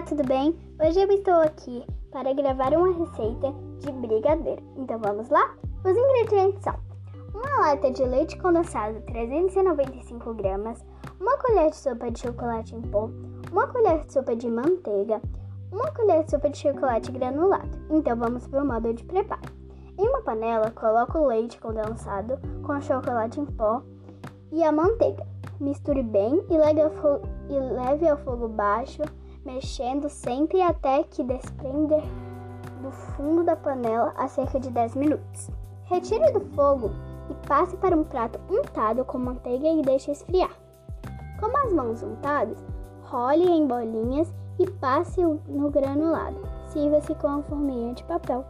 Olá, tudo bem? Hoje eu estou aqui para gravar uma receita de brigadeiro. Então vamos lá? Os ingredientes são uma lata de leite condensado 395 gramas, uma colher de sopa de chocolate em pó, uma colher de sopa de manteiga, uma colher de sopa de chocolate granulado. Então vamos para o modo de preparo. Em uma panela, coloque o leite condensado com o chocolate em pó e a manteiga. Misture bem e leve ao fogo baixo mexendo sempre até que desprender do fundo da panela a cerca de 10 minutos. Retire do fogo e passe para um prato untado com manteiga e deixe esfriar. Com as mãos untadas, role em bolinhas e passe no granulado. Sirva-se com a forminha de papel.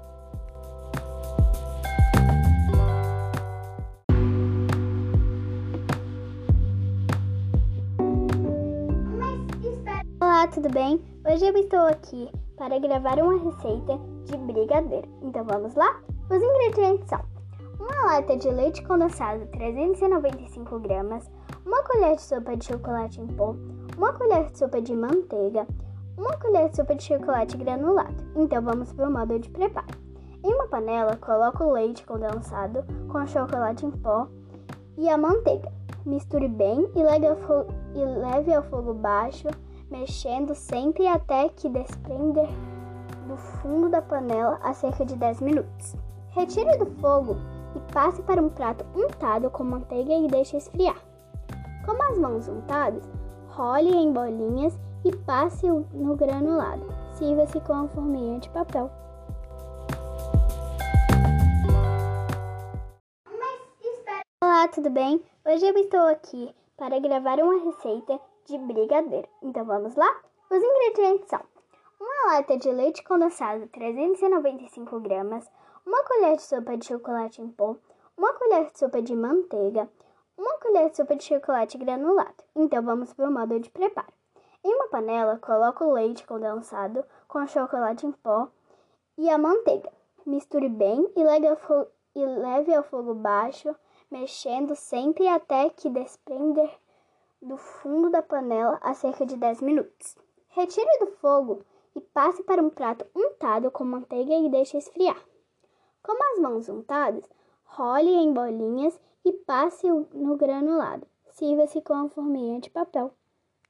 Olá, tudo bem? Hoje eu estou aqui para gravar uma receita de brigadeiro. Então vamos lá? Os ingredientes são uma lata de leite condensado 395 gramas, uma colher de sopa de chocolate em pó, uma colher de sopa de manteiga, uma colher de sopa de chocolate granulado. Então vamos para o modo de preparo. Em uma panela, coloque o leite condensado com o chocolate em pó e a manteiga. Misture bem e leve ao fogo baixo mexendo sempre até que desprender do fundo da panela a cerca de 10 minutos. Retire do fogo e passe para um prato untado com manteiga e deixe esfriar. Com as mãos untadas, role em bolinhas e passe no granulado. Sirva-se com a forminha de papel. Olá, tudo bem? Hoje eu estou aqui para gravar uma receita de brigadeiro. Então vamos lá? Os ingredientes são uma lata de leite condensado 395 gramas, uma colher de sopa de chocolate em pó, uma colher de sopa de manteiga, uma colher de sopa de chocolate granulado. Então vamos para o modo de preparo. Em uma panela, coloque o leite condensado com o chocolate em pó e a manteiga. Misture bem e leve ao fogo baixo, mexendo sempre até que desprender do fundo da panela a cerca de 10 minutos. Retire do fogo e passe para um prato untado com manteiga e deixe esfriar. Com as mãos untadas, role em bolinhas e passe no granulado. Sirva-se com a forminha de papel.